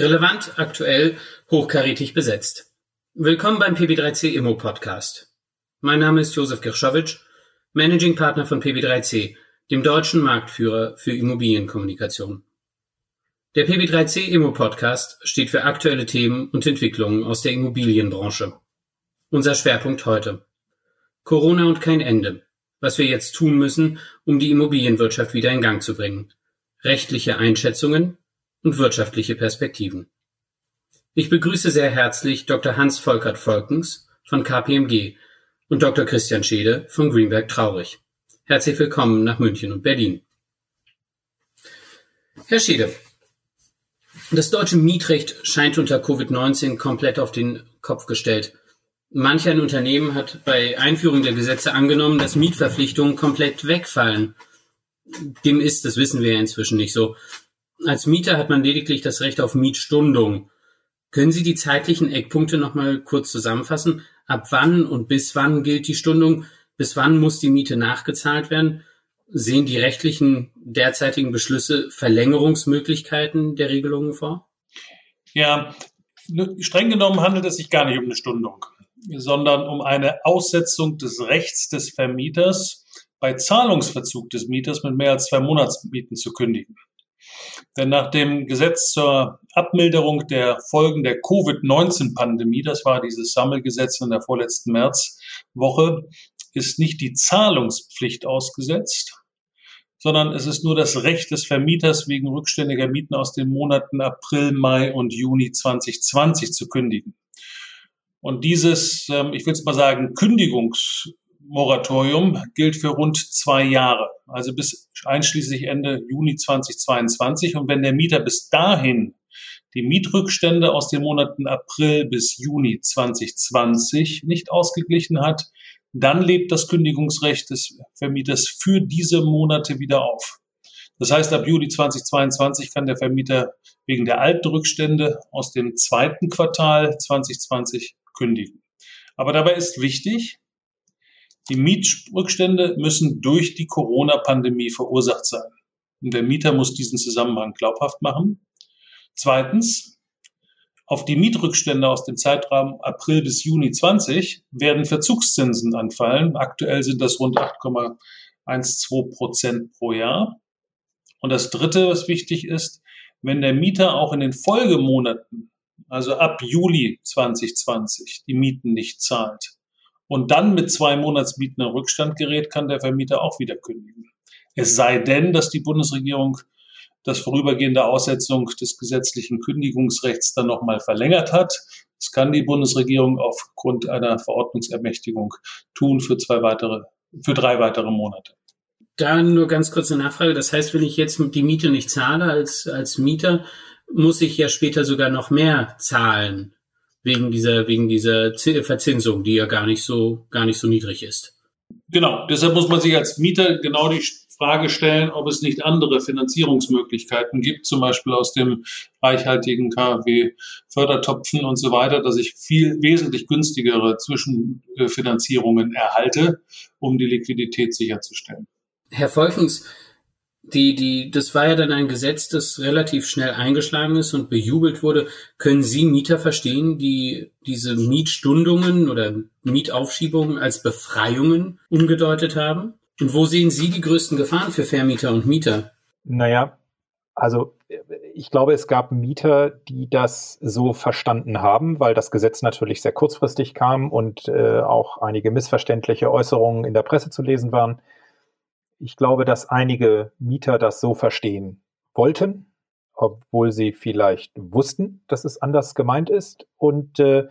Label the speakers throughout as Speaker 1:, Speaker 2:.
Speaker 1: Relevant, aktuell, hochkarätig besetzt. Willkommen beim PB3C Immo Podcast. Mein Name ist Josef Kirschowitsch, Managing Partner von PB3C, dem deutschen Marktführer für Immobilienkommunikation. Der PB3C Immo Podcast steht für aktuelle Themen und Entwicklungen aus der Immobilienbranche. Unser Schwerpunkt heute. Corona und kein Ende. Was wir jetzt tun müssen, um die Immobilienwirtschaft wieder in Gang zu bringen. Rechtliche Einschätzungen, und wirtschaftliche Perspektiven. Ich begrüße sehr herzlich Dr. Hans Volkert Volkens von KPMG und Dr. Christian Schede von Greenberg Traurig. Herzlich willkommen nach München und Berlin. Herr Schede, das deutsche Mietrecht scheint unter Covid-19 komplett auf den Kopf gestellt. Manch ein Unternehmen hat bei Einführung der Gesetze angenommen, dass Mietverpflichtungen komplett wegfallen. Dem ist, das wissen wir ja inzwischen nicht so. Als Mieter hat man lediglich das Recht auf Mietstundung. Können Sie die zeitlichen Eckpunkte noch mal kurz zusammenfassen? Ab wann und bis wann gilt die Stundung? Bis wann muss die Miete nachgezahlt werden? Sehen die rechtlichen derzeitigen Beschlüsse Verlängerungsmöglichkeiten der Regelungen vor?
Speaker 2: Ja, streng genommen handelt es sich gar nicht um eine Stundung, sondern um eine Aussetzung des Rechts des Vermieters, bei Zahlungsverzug des Mieters mit mehr als zwei Monatsmieten zu kündigen. Denn nach dem Gesetz zur Abmilderung der Folgen der Covid-19-Pandemie, das war dieses Sammelgesetz in der vorletzten Märzwoche, ist nicht die Zahlungspflicht ausgesetzt, sondern es ist nur das Recht des Vermieters wegen rückständiger Mieten aus den Monaten April, Mai und Juni 2020 zu kündigen. Und dieses, ähm, ich will es mal sagen, Kündigungs Moratorium gilt für rund zwei Jahre, also bis einschließlich Ende Juni 2022. Und wenn der Mieter bis dahin die Mietrückstände aus den Monaten April bis Juni 2020 nicht ausgeglichen hat, dann lebt das Kündigungsrecht des Vermieters für diese Monate wieder auf. Das heißt, ab Juli 2022 kann der Vermieter wegen der alten Rückstände aus dem zweiten Quartal 2020 kündigen. Aber dabei ist wichtig, die Mietrückstände müssen durch die Corona-Pandemie verursacht sein. Und der Mieter muss diesen Zusammenhang glaubhaft machen. Zweitens, auf die Mietrückstände aus dem Zeitraum April bis Juni 20 werden Verzugszinsen anfallen. Aktuell sind das rund 8,12 Prozent pro Jahr. Und das Dritte, was wichtig ist, wenn der Mieter auch in den Folgemonaten, also ab Juli 2020, die Mieten nicht zahlt, und dann mit zwei Monatsmieten in Rückstand gerät, kann der Vermieter auch wieder kündigen. Es sei denn, dass die Bundesregierung das vorübergehende Aussetzung des gesetzlichen Kündigungsrechts dann nochmal verlängert hat. Das kann die Bundesregierung aufgrund einer Verordnungsermächtigung tun für zwei weitere, für drei weitere Monate.
Speaker 1: Da nur ganz kurze Nachfrage. Das heißt, wenn ich jetzt die Miete nicht zahle als, als Mieter, muss ich ja später sogar noch mehr zahlen wegen dieser, wegen dieser Verzinsung, die ja gar nicht so, gar nicht so niedrig ist.
Speaker 2: Genau. Deshalb muss man sich als Mieter genau die Frage stellen, ob es nicht andere Finanzierungsmöglichkeiten gibt, zum Beispiel aus dem reichhaltigen KfW-Fördertopfen und so weiter, dass ich viel wesentlich günstigere Zwischenfinanzierungen erhalte, um die Liquidität sicherzustellen.
Speaker 1: Herr Volkens, die, die, das war ja dann ein Gesetz, das relativ schnell eingeschlagen ist und bejubelt wurde. Können Sie Mieter verstehen, die diese Mietstundungen oder Mietaufschiebungen als Befreiungen umgedeutet haben? Und wo sehen Sie die größten Gefahren für Vermieter und Mieter?
Speaker 3: Naja, also ich glaube, es gab Mieter, die das so verstanden haben, weil das Gesetz natürlich sehr kurzfristig kam und äh, auch einige missverständliche Äußerungen in der Presse zu lesen waren. Ich glaube, dass einige Mieter das so verstehen wollten, obwohl sie vielleicht wussten, dass es anders gemeint ist. Und äh,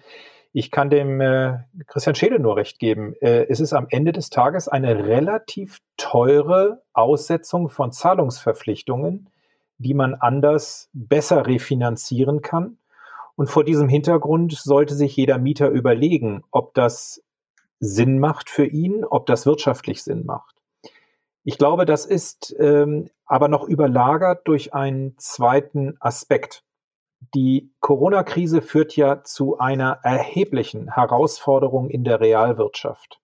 Speaker 3: ich kann dem äh, Christian Schädel nur recht geben. Äh, es ist am Ende des Tages eine relativ teure Aussetzung von Zahlungsverpflichtungen, die man anders besser refinanzieren kann. Und vor diesem Hintergrund sollte sich jeder Mieter überlegen, ob das Sinn macht für ihn, ob das wirtschaftlich Sinn macht. Ich glaube, das ist ähm, aber noch überlagert durch einen zweiten Aspekt. Die Corona-Krise führt ja zu einer erheblichen Herausforderung in der Realwirtschaft.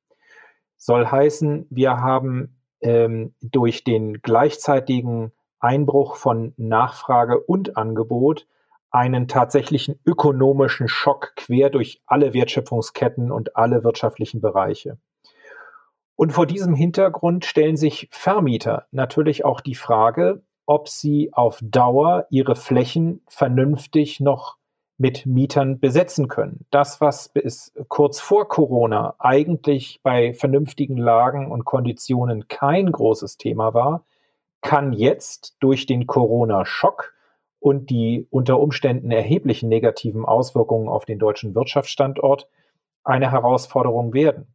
Speaker 3: Soll heißen, wir haben ähm, durch den gleichzeitigen Einbruch von Nachfrage und Angebot einen tatsächlichen ökonomischen Schock quer durch alle Wertschöpfungsketten und alle wirtschaftlichen Bereiche. Und vor diesem Hintergrund stellen sich Vermieter natürlich auch die Frage, ob sie auf Dauer ihre Flächen vernünftig noch mit Mietern besetzen können. Das, was bis kurz vor Corona eigentlich bei vernünftigen Lagen und Konditionen kein großes Thema war, kann jetzt durch den Corona-Schock und die unter Umständen erheblichen negativen Auswirkungen auf den deutschen Wirtschaftsstandort eine Herausforderung werden.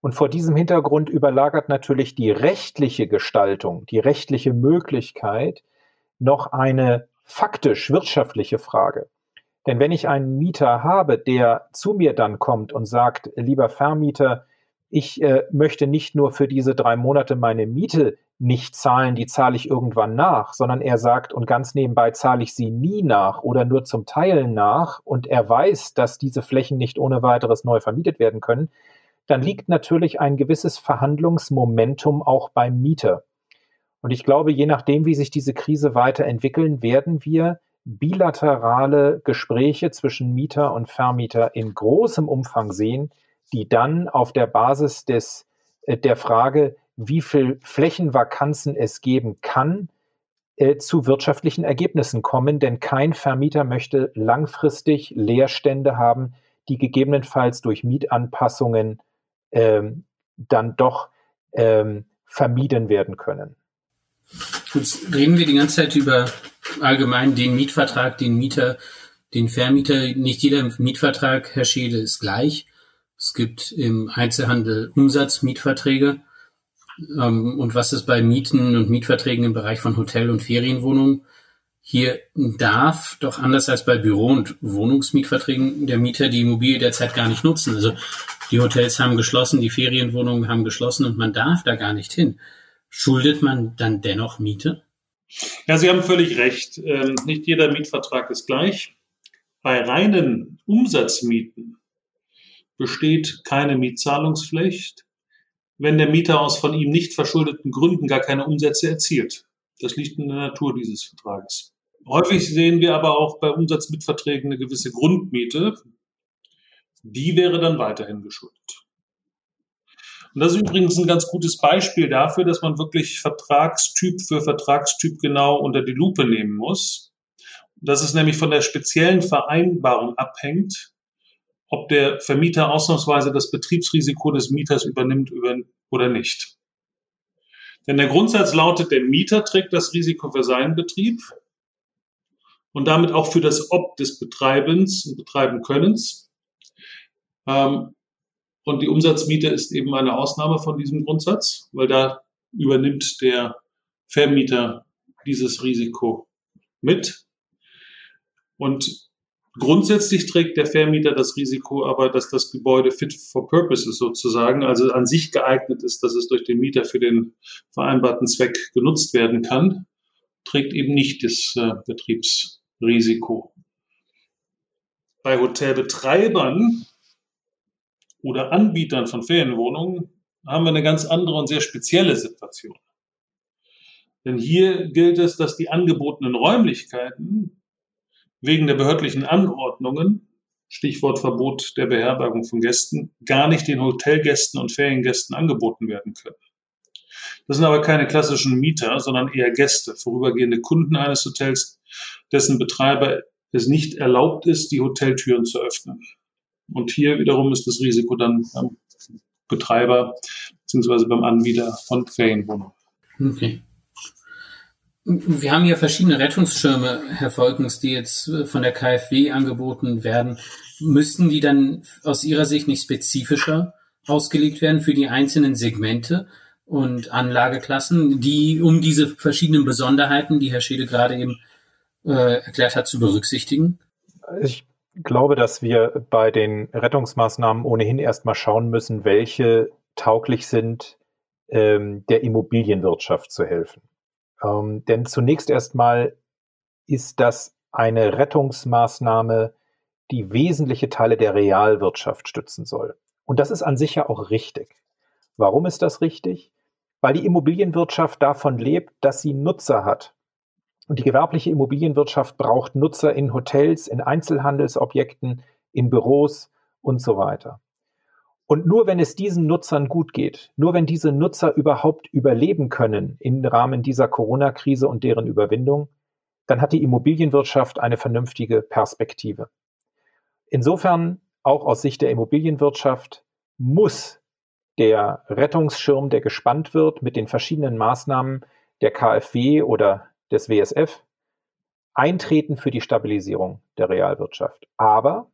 Speaker 3: Und vor diesem Hintergrund überlagert natürlich die rechtliche Gestaltung, die rechtliche Möglichkeit noch eine faktisch wirtschaftliche Frage. Denn wenn ich einen Mieter habe, der zu mir dann kommt und sagt, lieber Vermieter, ich äh, möchte nicht nur für diese drei Monate meine Miete nicht zahlen, die zahle ich irgendwann nach, sondern er sagt, und ganz nebenbei zahle ich sie nie nach oder nur zum Teil nach und er weiß, dass diese Flächen nicht ohne weiteres neu vermietet werden können, dann liegt natürlich ein gewisses Verhandlungsmomentum auch beim Mieter. Und ich glaube, je nachdem, wie sich diese Krise weiterentwickeln, werden wir bilaterale Gespräche zwischen Mieter und Vermieter in großem Umfang sehen, die dann auf der Basis des, äh, der Frage, wie viel Flächenvakanzen es geben kann, äh, zu wirtschaftlichen Ergebnissen kommen, denn kein Vermieter möchte langfristig Leerstände haben, die gegebenenfalls durch Mietanpassungen ähm, dann doch ähm, vermieden werden können.
Speaker 1: Jetzt reden wir die ganze Zeit über allgemein den Mietvertrag, den Mieter, den Vermieter. Nicht jeder Mietvertrag, Herr Schede, ist gleich. Es gibt im Einzelhandel Umsatzmietverträge. Ähm, und was ist bei Mieten und Mietverträgen im Bereich von Hotel- und Ferienwohnungen? Hier darf doch anders als bei Büro- und Wohnungsmietverträgen der Mieter die Immobilie derzeit gar nicht nutzen. Also die Hotels haben geschlossen, die Ferienwohnungen haben geschlossen und man darf da gar nicht hin. Schuldet man dann dennoch Miete?
Speaker 2: Ja, Sie haben völlig recht. Ähm, nicht jeder Mietvertrag ist gleich. Bei reinen Umsatzmieten besteht keine Mietzahlungspflicht wenn der Mieter aus von ihm nicht verschuldeten Gründen gar keine Umsätze erzielt. Das liegt in der Natur dieses Vertrages. Häufig sehen wir aber auch bei Umsatzmitverträgen eine gewisse Grundmiete. Die wäre dann weiterhin geschuldet. Und das ist übrigens ein ganz gutes Beispiel dafür, dass man wirklich Vertragstyp für Vertragstyp genau unter die Lupe nehmen muss. Dass es nämlich von der speziellen Vereinbarung abhängt, ob der Vermieter ausnahmsweise das Betriebsrisiko des Mieters übernimmt oder nicht. Denn der Grundsatz lautet, der Mieter trägt das Risiko für seinen Betrieb und damit auch für das Ob des Betreibens und Betreibenkönnens. Ähm, und die Umsatzmiete ist eben eine Ausnahme von diesem Grundsatz, weil da übernimmt der Vermieter dieses Risiko mit. Und Grundsätzlich trägt der Vermieter das Risiko aber, dass das Gebäude fit for purpose ist sozusagen, also an sich geeignet ist, dass es durch den Mieter für den vereinbarten Zweck genutzt werden kann, trägt eben nicht das äh, Betriebsrisiko. Bei Hotelbetreibern oder Anbietern von Ferienwohnungen haben wir eine ganz andere und sehr spezielle Situation. Denn hier gilt es, dass die angebotenen Räumlichkeiten wegen der behördlichen Anordnungen, Stichwort Verbot der Beherbergung von Gästen, gar nicht den Hotelgästen und Feriengästen angeboten werden können. Das sind aber keine klassischen Mieter, sondern eher Gäste, vorübergehende Kunden eines Hotels, dessen Betreiber es nicht erlaubt ist, die Hoteltüren zu öffnen. Und hier wiederum ist das Risiko dann beim Betreiber bzw. beim Anbieter von Ferienwohnungen.
Speaker 1: Okay. Wir haben hier verschiedene Rettungsschirme, Herr Volkens, die jetzt äh, von der KfW angeboten werden. Müssten die dann aus Ihrer Sicht nicht spezifischer ausgelegt werden für die einzelnen Segmente und Anlageklassen, die um diese verschiedenen Besonderheiten, die Herr Schede gerade eben äh, erklärt hat, zu berücksichtigen?
Speaker 3: Ich glaube, dass wir bei den Rettungsmaßnahmen ohnehin erstmal schauen müssen, welche tauglich sind, ähm, der Immobilienwirtschaft zu helfen. Ähm, denn zunächst erstmal ist das eine Rettungsmaßnahme, die wesentliche Teile der Realwirtschaft stützen soll. Und das ist an sich ja auch richtig. Warum ist das richtig? Weil die Immobilienwirtschaft davon lebt, dass sie Nutzer hat. Und die gewerbliche Immobilienwirtschaft braucht Nutzer in Hotels, in Einzelhandelsobjekten, in Büros und so weiter. Und nur wenn es diesen Nutzern gut geht, nur wenn diese Nutzer überhaupt überleben können im Rahmen dieser Corona-Krise und deren Überwindung, dann hat die Immobilienwirtschaft eine vernünftige Perspektive. Insofern, auch aus Sicht der Immobilienwirtschaft, muss der Rettungsschirm, der gespannt wird mit den verschiedenen Maßnahmen der KfW oder des WSF, eintreten für die Stabilisierung der Realwirtschaft. Aber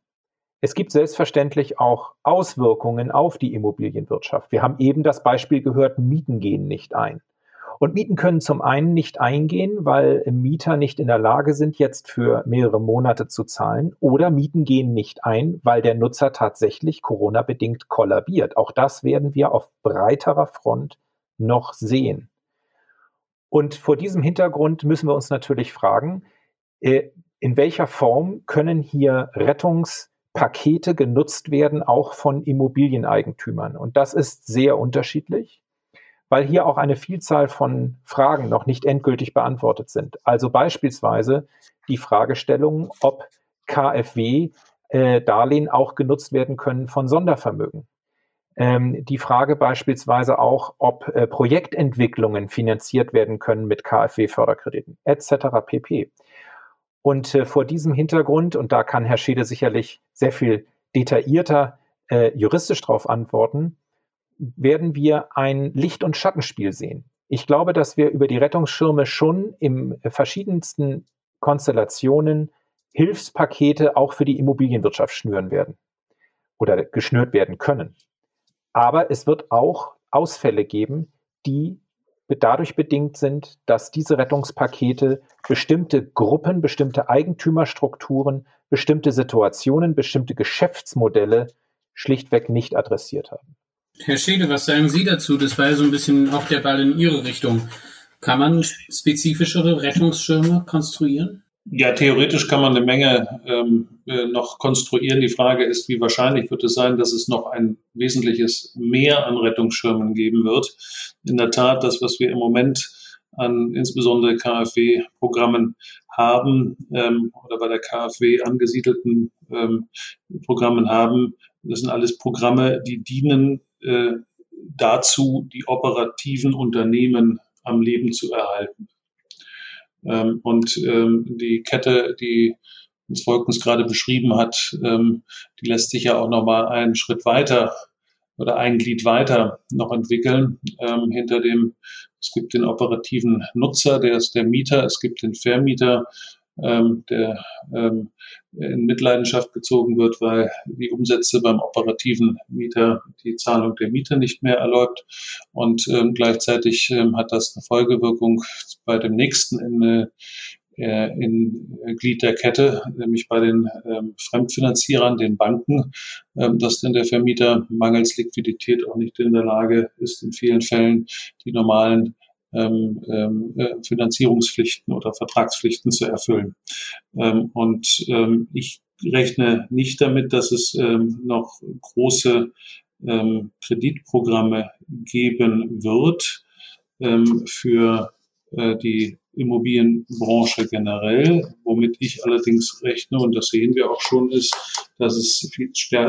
Speaker 3: es gibt selbstverständlich auch Auswirkungen auf die Immobilienwirtschaft. Wir haben eben das Beispiel gehört, Mieten gehen nicht ein. Und Mieten können zum einen nicht eingehen, weil Mieter nicht in der Lage sind, jetzt für mehrere Monate zu zahlen. Oder Mieten gehen nicht ein, weil der Nutzer tatsächlich Corona-bedingt kollabiert. Auch das werden wir auf breiterer Front noch sehen. Und vor diesem Hintergrund müssen wir uns natürlich fragen, äh, in welcher Form können hier Rettungs- Pakete genutzt werden, auch von Immobilieneigentümern. Und das ist sehr unterschiedlich, weil hier auch eine Vielzahl von Fragen noch nicht endgültig beantwortet sind. Also beispielsweise die Fragestellung, ob KfW-Darlehen äh, auch genutzt werden können von Sondervermögen. Ähm, die Frage beispielsweise auch, ob äh, Projektentwicklungen finanziert werden können mit KfW-Förderkrediten etc. pp. Und äh, vor diesem Hintergrund, und da kann Herr Schede sicherlich sehr viel detaillierter äh, juristisch darauf antworten, werden wir ein Licht- und Schattenspiel sehen. Ich glaube, dass wir über die Rettungsschirme schon in verschiedensten Konstellationen Hilfspakete auch für die Immobilienwirtschaft schnüren werden oder geschnürt werden können. Aber es wird auch Ausfälle geben, die dadurch bedingt sind, dass diese Rettungspakete bestimmte Gruppen, bestimmte Eigentümerstrukturen, bestimmte Situationen, bestimmte Geschäftsmodelle schlichtweg nicht adressiert haben.
Speaker 1: Herr Schede, was sagen Sie dazu? Das war ja so ein bisschen auch der Ball in Ihre Richtung. Kann man spezifischere Rettungsschirme konstruieren?
Speaker 2: Ja, theoretisch kann man eine Menge ähm, äh, noch konstruieren. Die Frage ist, wie wahrscheinlich wird es sein, dass es noch ein wesentliches Mehr an Rettungsschirmen geben wird. In der Tat, das, was wir im Moment an insbesondere KfW-Programmen haben ähm, oder bei der KfW angesiedelten ähm, Programmen haben, das sind alles Programme, die dienen äh, dazu, die operativen Unternehmen am Leben zu erhalten. Ähm, und ähm, die Kette, die uns Volkens gerade beschrieben hat, ähm, die lässt sich ja auch nochmal einen Schritt weiter oder ein Glied weiter noch entwickeln. Ähm, hinter dem, es gibt den operativen Nutzer, der ist der Mieter, es gibt den Vermieter, ähm, der ähm, in Mitleidenschaft gezogen wird, weil die Umsätze beim operativen Mieter die Zahlung der Miete nicht mehr erlaubt. Und ähm, gleichzeitig ähm, hat das eine Folgewirkung bei dem nächsten in, äh, in Glied der Kette, nämlich bei den ähm, Fremdfinanzierern, den Banken, ähm, dass denn der Vermieter mangels Liquidität auch nicht in der Lage ist, in vielen Fällen die normalen Finanzierungspflichten oder Vertragspflichten zu erfüllen. Ähm, und ähm, ich rechne nicht damit, dass es ähm, noch große ähm, Kreditprogramme geben wird ähm, für äh, die Immobilienbranche generell. Womit ich allerdings rechne, und das sehen wir auch schon, ist, dass es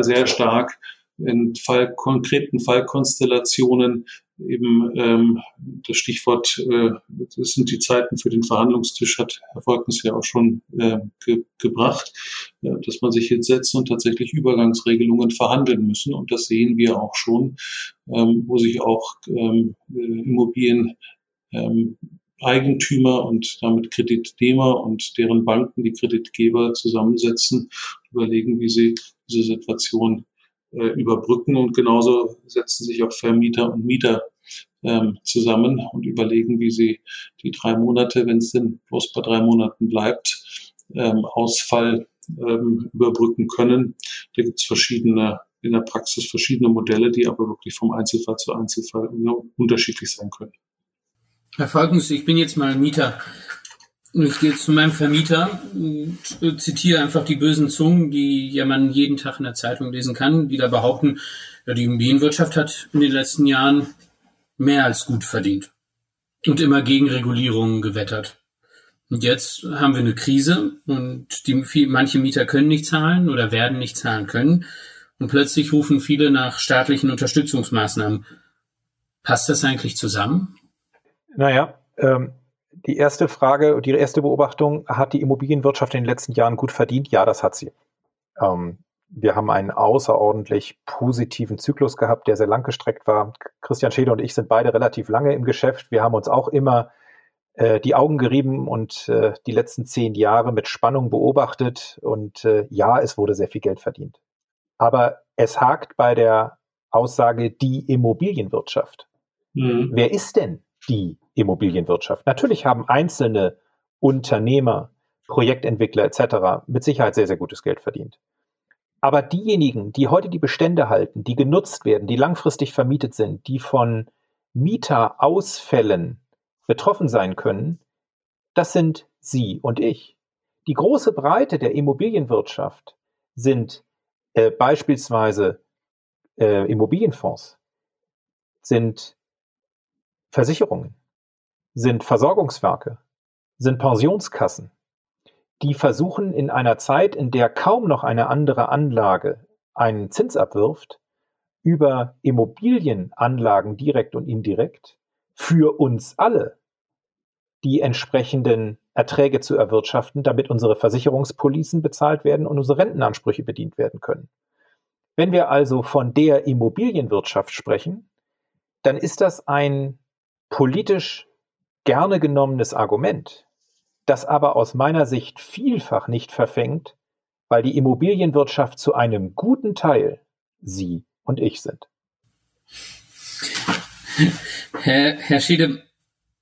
Speaker 2: sehr stark in Fall, konkreten Fallkonstellationen eben ähm, das Stichwort, äh, das sind die Zeiten für den Verhandlungstisch, hat Herr Volkens ja auch schon äh, ge gebracht, äh, dass man sich jetzt setzt und tatsächlich Übergangsregelungen verhandeln müssen. Und das sehen wir auch schon, ähm, wo sich auch ähm, äh, Immobilien ähm, Eigentümer und damit Kreditnehmer und deren Banken, die Kreditgeber zusammensetzen, überlegen, wie sie diese Situation äh, überbrücken und genauso setzen sich auch Vermieter und Mieter ähm, zusammen und überlegen, wie sie die drei Monate, wenn es denn bloß bei drei Monaten bleibt, ähm, Ausfall ähm, überbrücken können. Da gibt es verschiedene in der Praxis verschiedene Modelle, die aber wirklich vom Einzelfall zu Einzelfall unterschiedlich sein können.
Speaker 1: Herr Falkens, ich bin jetzt mal Mieter. Ich gehe zu meinem Vermieter und zitiere einfach die bösen Zungen, die ja man jeden Tag in der Zeitung lesen kann, die da behaupten, ja, die Immobilienwirtschaft hat in den letzten Jahren mehr als gut verdient und immer gegen Regulierungen gewettert. Und jetzt haben wir eine Krise und die, viel, manche Mieter können nicht zahlen oder werden nicht zahlen können. Und plötzlich rufen viele nach staatlichen Unterstützungsmaßnahmen. Passt das eigentlich zusammen?
Speaker 3: Naja, ähm, die erste Frage, die erste Beobachtung, hat die Immobilienwirtschaft in den letzten Jahren gut verdient? Ja, das hat sie. Ähm, wir haben einen außerordentlich positiven Zyklus gehabt, der sehr lang gestreckt war. Christian Schede und ich sind beide relativ lange im Geschäft. Wir haben uns auch immer äh, die Augen gerieben und äh, die letzten zehn Jahre mit Spannung beobachtet. Und äh, ja, es wurde sehr viel Geld verdient. Aber es hakt bei der Aussage die Immobilienwirtschaft. Mhm. Wer ist denn die Immobilienwirtschaft? Natürlich haben einzelne Unternehmer, Projektentwickler etc. mit Sicherheit sehr, sehr gutes Geld verdient. Aber diejenigen, die heute die Bestände halten, die genutzt werden, die langfristig vermietet sind, die von Mieterausfällen betroffen sein können, das sind Sie und ich. Die große Breite der Immobilienwirtschaft sind äh, beispielsweise äh, Immobilienfonds, sind Versicherungen, sind Versorgungswerke, sind Pensionskassen, die versuchen in einer Zeit, in der kaum noch eine andere Anlage einen Zins abwirft, über Immobilienanlagen direkt und indirekt für uns alle die entsprechenden Erträge zu erwirtschaften, damit unsere Versicherungspolicen bezahlt werden und unsere Rentenansprüche bedient werden können. Wenn wir also von der Immobilienwirtschaft sprechen, dann ist das ein politisch gerne genommenes Argument, das aber aus meiner Sicht vielfach nicht verfängt, weil die Immobilienwirtschaft zu einem guten Teil Sie und ich sind.
Speaker 1: Herr, Herr Schiede,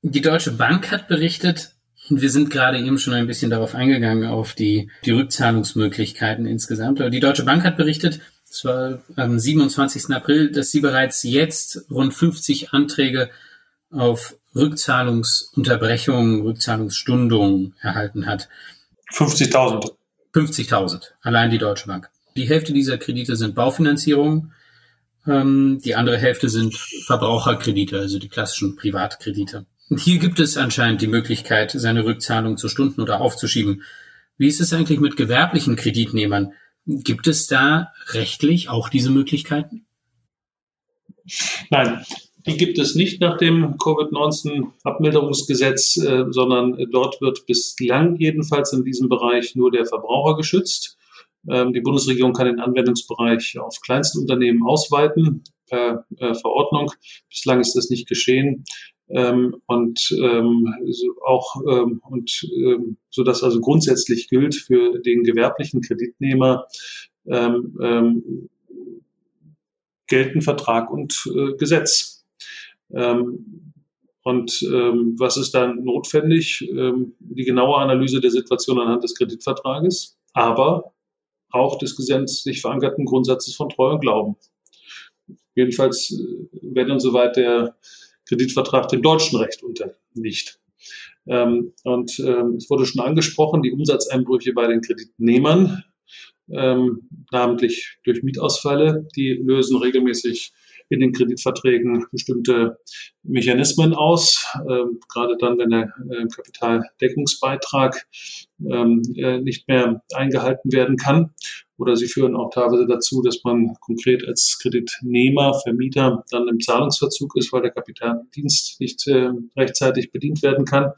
Speaker 1: die Deutsche Bank hat berichtet, und wir sind gerade eben schon ein bisschen darauf eingegangen, auf die, die Rückzahlungsmöglichkeiten insgesamt. Aber die Deutsche Bank hat berichtet, es war am 27. April, dass sie bereits jetzt rund 50 Anträge auf Rückzahlungsunterbrechungen, Rückzahlungsstundungen erhalten hat.
Speaker 2: 50.000.
Speaker 1: 50.000, allein die Deutsche Bank. Die Hälfte dieser Kredite sind Baufinanzierungen, ähm, die andere Hälfte sind Verbraucherkredite, also die klassischen Privatkredite. Und hier gibt es anscheinend die Möglichkeit, seine Rückzahlung zu stunden oder aufzuschieben. Wie ist es eigentlich mit gewerblichen Kreditnehmern? Gibt es da rechtlich auch diese Möglichkeiten?
Speaker 2: Nein, die gibt es nicht nach dem Covid-19-Abmilderungsgesetz, äh, sondern dort wird bislang jedenfalls in diesem Bereich nur der Verbraucher geschützt. Ähm, die Bundesregierung kann den Anwendungsbereich auf Kleinstunternehmen ausweiten per äh, Verordnung. Bislang ist das nicht geschehen. Ähm, und ähm, so auch ähm, und ähm, so dass also grundsätzlich gilt für den gewerblichen Kreditnehmer ähm, ähm, gelten Vertrag und äh, Gesetz. Ähm, und ähm, was ist dann notwendig? Ähm, die genaue Analyse der Situation anhand des Kreditvertrages, aber auch des gesetzlich verankerten Grundsatzes von Treu und Glauben. Jedenfalls, äh, wenn und soweit der Kreditvertrag dem deutschen Recht unterliegt. Ähm, und ähm, es wurde schon angesprochen, die Umsatzeinbrüche bei den Kreditnehmern, ähm, namentlich durch Mietausfälle, die lösen regelmäßig in den Kreditverträgen bestimmte Mechanismen aus, ähm, gerade dann, wenn der äh, Kapitaldeckungsbeitrag ähm, äh, nicht mehr eingehalten werden kann. Oder sie führen auch teilweise dazu, dass man konkret als Kreditnehmer, Vermieter dann im Zahlungsverzug ist, weil der Kapitaldienst nicht äh, rechtzeitig bedient werden kann. Und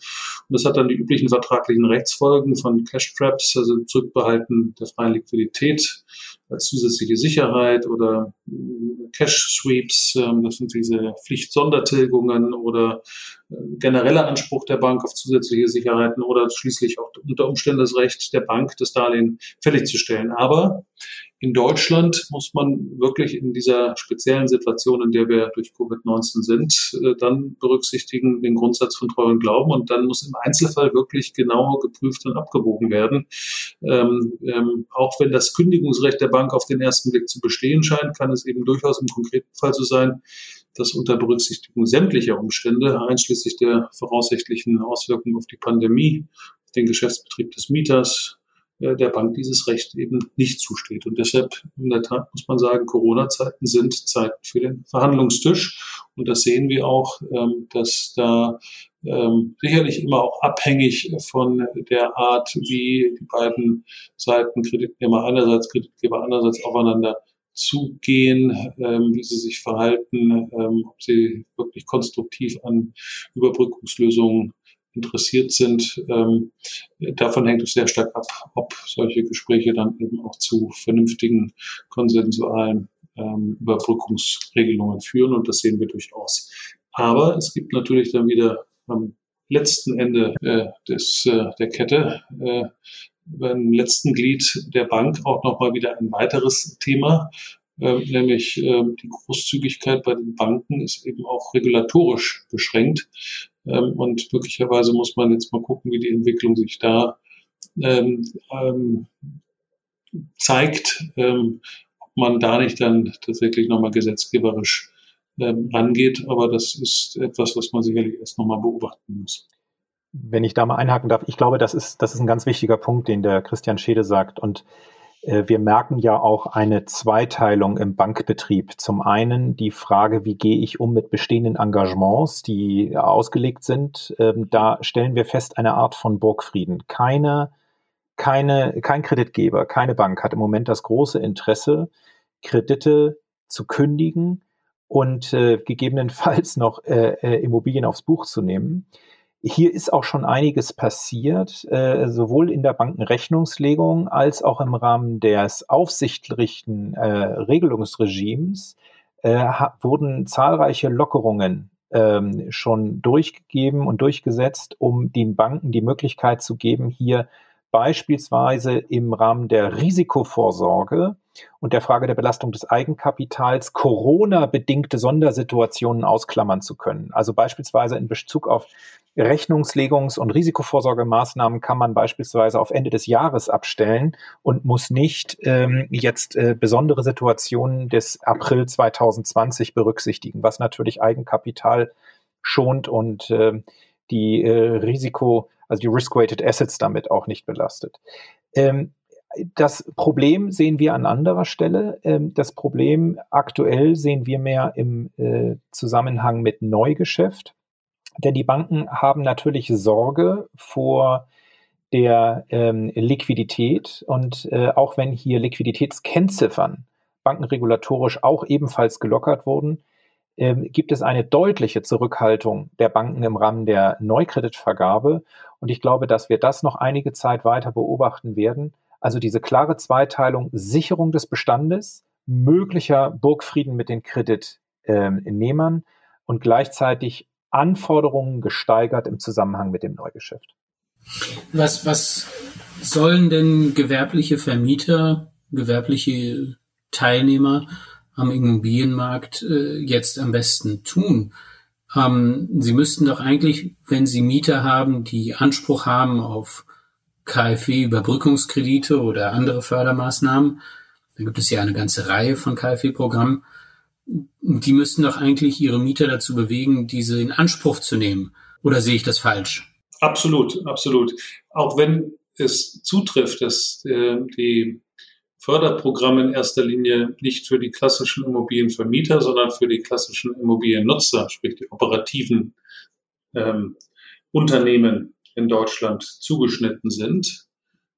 Speaker 2: das hat dann die üblichen vertraglichen Rechtsfolgen von Cash Traps, also Zurückbehalten der freien Liquidität als zusätzliche Sicherheit oder äh, Cash Sweeps, ähm, das sind diese Pflichtsondertilgungen oder äh, genereller Anspruch der Bank auf zusätzliche Sicherheiten oder schließlich auch unter Umständen das Recht der Bank, das Darlehen fällig zu stellen. Aber in Deutschland muss man wirklich in dieser speziellen Situation, in der wir durch Covid-19 sind, äh, dann berücksichtigen den Grundsatz von Treu und Glauben und dann muss im Einzelfall wirklich genau geprüft und abgewogen werden. Ähm, ähm, auch wenn das Kündigungsrecht der Bank auf den ersten Blick zu bestehen scheint, kann es eben durchaus im konkreten Fall so sein, dass unter Berücksichtigung sämtlicher Umstände, einschließlich der voraussichtlichen Auswirkungen auf die Pandemie, den Geschäftsbetrieb des Mieters, der Bank dieses Recht eben nicht zusteht. Und deshalb, in der Tat muss man sagen, Corona-Zeiten sind Zeiten für den Verhandlungstisch. Und das sehen wir auch, ähm, dass da ähm, sicherlich immer auch abhängig von der Art, wie die beiden Seiten, Kreditnehmer einerseits, Kreditgeber andererseits aufeinander zugehen, ähm, wie sie sich verhalten, ähm, ob sie wirklich konstruktiv an Überbrückungslösungen interessiert sind. Ähm, davon hängt es sehr stark ab, ob solche Gespräche dann eben auch zu vernünftigen, konsensualen ähm, Überbrückungsregelungen führen. Und das sehen wir durchaus. Aber es gibt natürlich dann wieder am letzten Ende äh, des, äh, der Kette äh, beim letzten Glied der Bank auch nochmal wieder ein weiteres Thema, äh, nämlich äh, die Großzügigkeit bei den Banken ist eben auch regulatorisch beschränkt. Ähm, und möglicherweise muss man jetzt mal gucken, wie die Entwicklung sich da ähm, ähm, zeigt, ähm, ob man da nicht dann tatsächlich nochmal gesetzgeberisch ähm, rangeht. Aber das ist etwas, was man sicherlich erst nochmal beobachten muss.
Speaker 3: Wenn ich da mal einhaken darf, ich glaube, das ist, das ist ein ganz wichtiger Punkt, den der Christian Schede sagt. Und wir merken ja auch eine Zweiteilung im Bankbetrieb. Zum einen die Frage, wie gehe ich um mit bestehenden Engagements, die ausgelegt sind. Ähm, da stellen wir fest eine Art von Burgfrieden. Keine, keine, kein Kreditgeber, keine Bank hat im Moment das große Interesse, Kredite zu kündigen und äh, gegebenenfalls noch äh, äh Immobilien aufs Buch zu nehmen. Hier ist auch schon einiges passiert, äh, sowohl in der Bankenrechnungslegung als auch im Rahmen des aufsichtlichen äh, Regelungsregimes äh, wurden zahlreiche Lockerungen ähm, schon durchgegeben und durchgesetzt, um den Banken die Möglichkeit zu geben, hier beispielsweise im Rahmen der Risikovorsorge und der Frage der Belastung des Eigenkapitals Corona-bedingte Sondersituationen ausklammern zu können. Also beispielsweise in Bezug auf Rechnungslegungs- und Risikovorsorgemaßnahmen kann man beispielsweise auf Ende des Jahres abstellen und muss nicht ähm, jetzt äh, besondere Situationen des April 2020 berücksichtigen, was natürlich Eigenkapital schont und äh, die äh, Risiko also die Risk-Weighted Assets damit auch nicht belastet. Ähm, das Problem sehen wir an anderer Stelle. Ähm, das Problem aktuell sehen wir mehr im äh, Zusammenhang mit Neugeschäft. Denn die Banken haben natürlich Sorge vor der ähm, Liquidität und äh, auch wenn hier Liquiditätskennziffern bankenregulatorisch auch ebenfalls gelockert wurden, ähm, gibt es eine deutliche Zurückhaltung der Banken im Rahmen der Neukreditvergabe. Und ich glaube, dass wir das noch einige Zeit weiter beobachten werden. Also diese klare Zweiteilung, Sicherung des Bestandes, möglicher Burgfrieden mit den Kreditnehmern und gleichzeitig Anforderungen gesteigert im Zusammenhang mit dem Neugeschäft.
Speaker 1: Was, was sollen denn gewerbliche Vermieter, gewerbliche Teilnehmer am Immobilienmarkt äh, jetzt am besten tun? Ähm, sie müssten doch eigentlich, wenn Sie Mieter haben, die Anspruch haben auf KfW-Überbrückungskredite oder andere Fördermaßnahmen, da gibt es ja eine ganze Reihe von KfW-Programmen, die müssten doch eigentlich ihre Mieter dazu bewegen, diese in Anspruch zu nehmen. Oder sehe ich das falsch?
Speaker 2: Absolut, absolut. Auch wenn es zutrifft, dass äh, die Förderprogramm in erster Linie nicht für die klassischen Immobilienvermieter, sondern für die klassischen Immobiliennutzer, sprich die operativen ähm, Unternehmen in Deutschland zugeschnitten sind,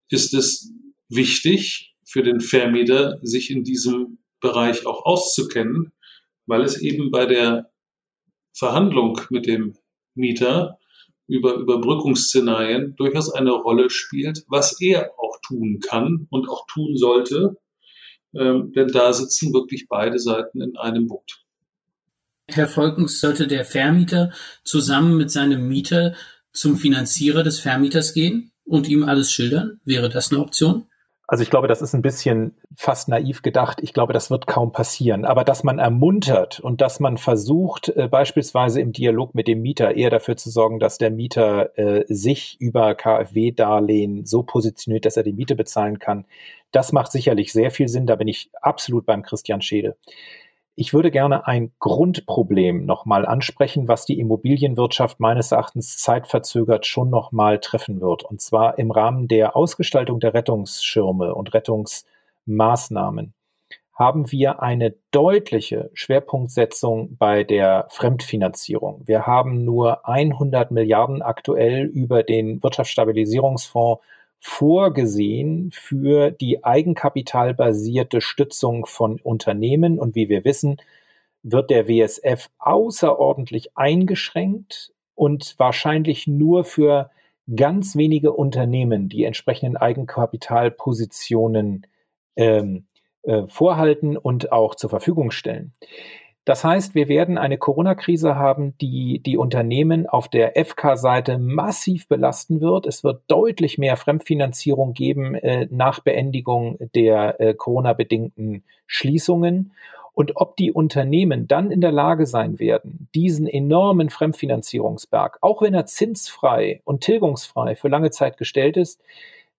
Speaker 2: ist es wichtig für den Vermieter, sich in diesem Bereich auch auszukennen, weil es eben bei der Verhandlung mit dem Mieter über Überbrückungsszenarien durchaus eine Rolle spielt, was er tun kann und auch tun sollte. Ähm, denn da sitzen wirklich beide Seiten in einem Boot.
Speaker 1: Herr Volkens, sollte der Vermieter zusammen mit seinem Mieter zum Finanzierer des Vermieters gehen und ihm alles schildern? Wäre das eine Option?
Speaker 3: Also ich glaube, das ist ein bisschen fast naiv gedacht. Ich glaube, das wird kaum passieren. Aber dass man ermuntert und dass man versucht, äh, beispielsweise im Dialog mit dem Mieter eher dafür zu sorgen, dass der Mieter äh, sich über KfW-Darlehen so positioniert, dass er die Miete bezahlen kann, das macht sicherlich sehr viel Sinn. Da bin ich absolut beim Christian Schede. Ich würde gerne ein Grundproblem nochmal ansprechen, was die Immobilienwirtschaft meines Erachtens zeitverzögert schon nochmal treffen wird. Und zwar im Rahmen der Ausgestaltung der Rettungsschirme und Rettungsmaßnahmen haben wir eine deutliche Schwerpunktsetzung bei der Fremdfinanzierung. Wir haben nur 100 Milliarden aktuell über den Wirtschaftsstabilisierungsfonds vorgesehen für die eigenkapitalbasierte Stützung von Unternehmen. Und wie wir wissen, wird der WSF außerordentlich eingeschränkt und wahrscheinlich nur für ganz wenige Unternehmen die entsprechenden Eigenkapitalpositionen ähm, äh, vorhalten und auch zur Verfügung stellen. Das heißt, wir werden eine Corona-Krise haben, die die Unternehmen auf der FK-Seite massiv belasten wird. Es wird deutlich mehr Fremdfinanzierung geben äh, nach Beendigung der äh, Corona-bedingten Schließungen. Und ob die Unternehmen dann in der Lage sein werden, diesen enormen Fremdfinanzierungsberg, auch wenn er zinsfrei und tilgungsfrei für lange Zeit gestellt ist,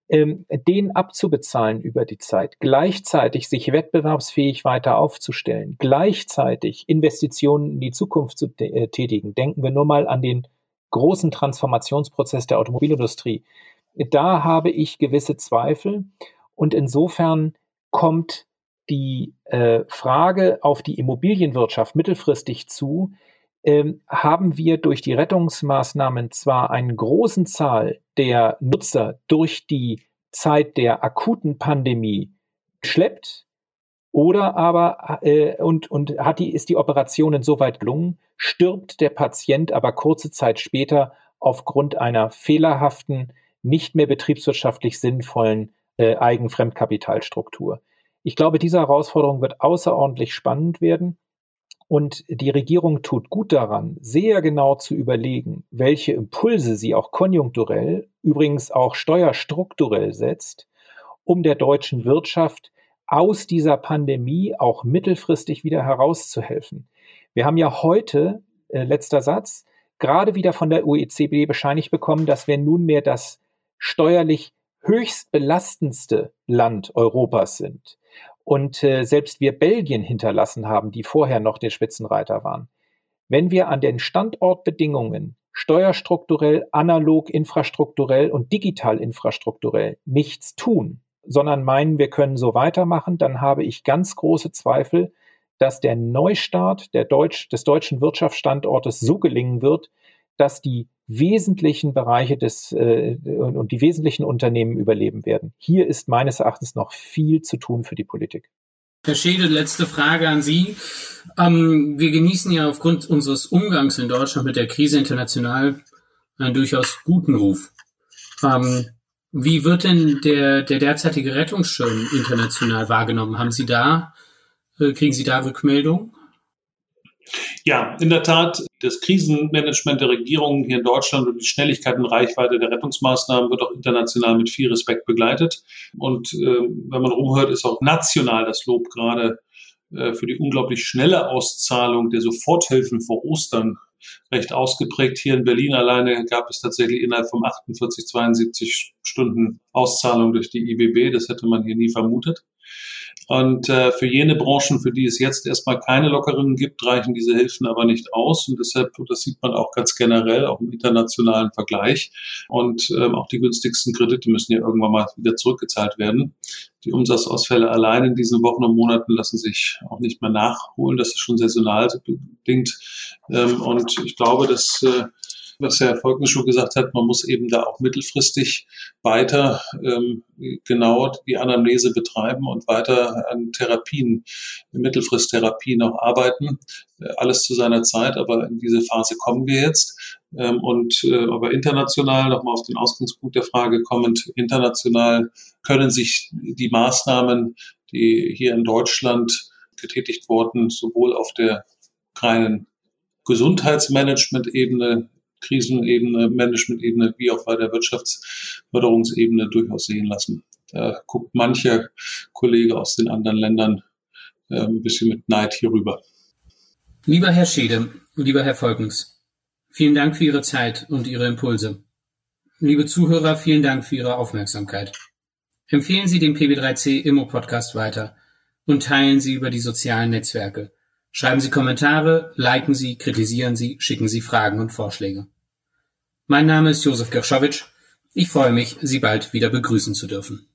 Speaker 3: ähm, den abzubezahlen über die Zeit, gleichzeitig sich wettbewerbsfähig weiter aufzustellen, gleichzeitig Investitionen in die Zukunft zu äh, tätigen. Denken wir nur mal an den großen Transformationsprozess der Automobilindustrie. Da habe ich gewisse Zweifel und insofern kommt die äh, Frage auf die Immobilienwirtschaft mittelfristig zu, haben wir durch die Rettungsmaßnahmen zwar einen großen Zahl der Nutzer durch die Zeit der akuten Pandemie geschleppt, oder aber äh, und, und hat die, ist die Operation insoweit gelungen, stirbt der Patient aber kurze Zeit später aufgrund einer fehlerhaften, nicht mehr betriebswirtschaftlich sinnvollen äh, Eigenfremdkapitalstruktur. Ich glaube, diese Herausforderung wird außerordentlich spannend werden. Und die Regierung tut gut daran, sehr genau zu überlegen, welche Impulse sie auch konjunkturell, übrigens auch steuerstrukturell setzt, um der deutschen Wirtschaft aus dieser Pandemie auch mittelfristig wieder herauszuhelfen. Wir haben ja heute, äh, letzter Satz, gerade wieder von der OECD bescheinigt bekommen, dass wir nunmehr das steuerlich höchst belastendste Land Europas sind und äh, selbst wir Belgien hinterlassen haben, die vorher noch der Spitzenreiter waren. Wenn wir an den Standortbedingungen steuerstrukturell, analog, infrastrukturell und digital infrastrukturell nichts tun, sondern meinen, wir können so weitermachen, dann habe ich ganz große Zweifel, dass der Neustart der Deutsch, des deutschen Wirtschaftsstandortes so gelingen wird, dass die wesentlichen Bereiche des äh, und die wesentlichen Unternehmen überleben werden. Hier ist meines Erachtens noch viel zu tun für die Politik.
Speaker 1: Herr Schede, letzte Frage an Sie. Ähm, wir genießen ja aufgrund unseres Umgangs in Deutschland mit der Krise international einen durchaus guten Ruf. Ähm, wie wird denn der, der derzeitige Rettungsschirm international wahrgenommen? Haben Sie da, äh, kriegen Sie da Rückmeldung?
Speaker 2: Ja, in der Tat, das Krisenmanagement der Regierung hier in Deutschland und die Schnelligkeit und Reichweite der Rettungsmaßnahmen wird auch international mit viel Respekt begleitet. Und äh, wenn man rumhört, ist auch national das Lob gerade äh, für die unglaublich schnelle Auszahlung der Soforthilfen vor Ostern recht ausgeprägt. Hier in Berlin alleine gab es tatsächlich innerhalb von 48, 72 Stunden Auszahlung durch die IBB. Das hätte man hier nie vermutet. Und äh, für jene Branchen, für die es jetzt erstmal keine Lockerungen gibt, reichen diese Hilfen aber nicht aus. Und deshalb, das sieht man auch ganz generell, auch im internationalen Vergleich. Und ähm, auch die günstigsten Kredite müssen ja irgendwann mal wieder zurückgezahlt werden. Die Umsatzausfälle allein in diesen Wochen und Monaten lassen sich auch nicht mehr nachholen. Das ist schon saisonal bedingt. Ähm, und ich glaube, dass äh, was Herr Volkens schon gesagt hat, man muss eben da auch mittelfristig weiter ähm, genau die Anamnese betreiben und weiter an Therapien, Mittelfristtherapien auch arbeiten. Äh, alles zu seiner Zeit, aber in diese Phase kommen wir jetzt. Ähm, und äh, aber international, nochmal auf den Ausgangspunkt der Frage kommend, international können sich die Maßnahmen, die hier in Deutschland getätigt wurden, sowohl auf der reinen Gesundheitsmanagement-Ebene Krisenebene, Management-Ebene wie auch bei der Wirtschaftsförderungsebene durchaus sehen lassen. Da guckt mancher Kollege aus den anderen Ländern äh, ein bisschen mit Neid hierüber.
Speaker 1: Lieber Herr Schede, lieber Herr Volkens, vielen Dank für Ihre Zeit und Ihre Impulse. Liebe Zuhörer, vielen Dank für Ihre Aufmerksamkeit. Empfehlen Sie den PB3C Immo Podcast weiter und teilen Sie über die sozialen Netzwerke Schreiben Sie Kommentare, liken Sie, kritisieren Sie, schicken Sie Fragen und Vorschläge. Mein Name ist Josef Gershowitsch. Ich freue mich, Sie bald wieder begrüßen zu dürfen.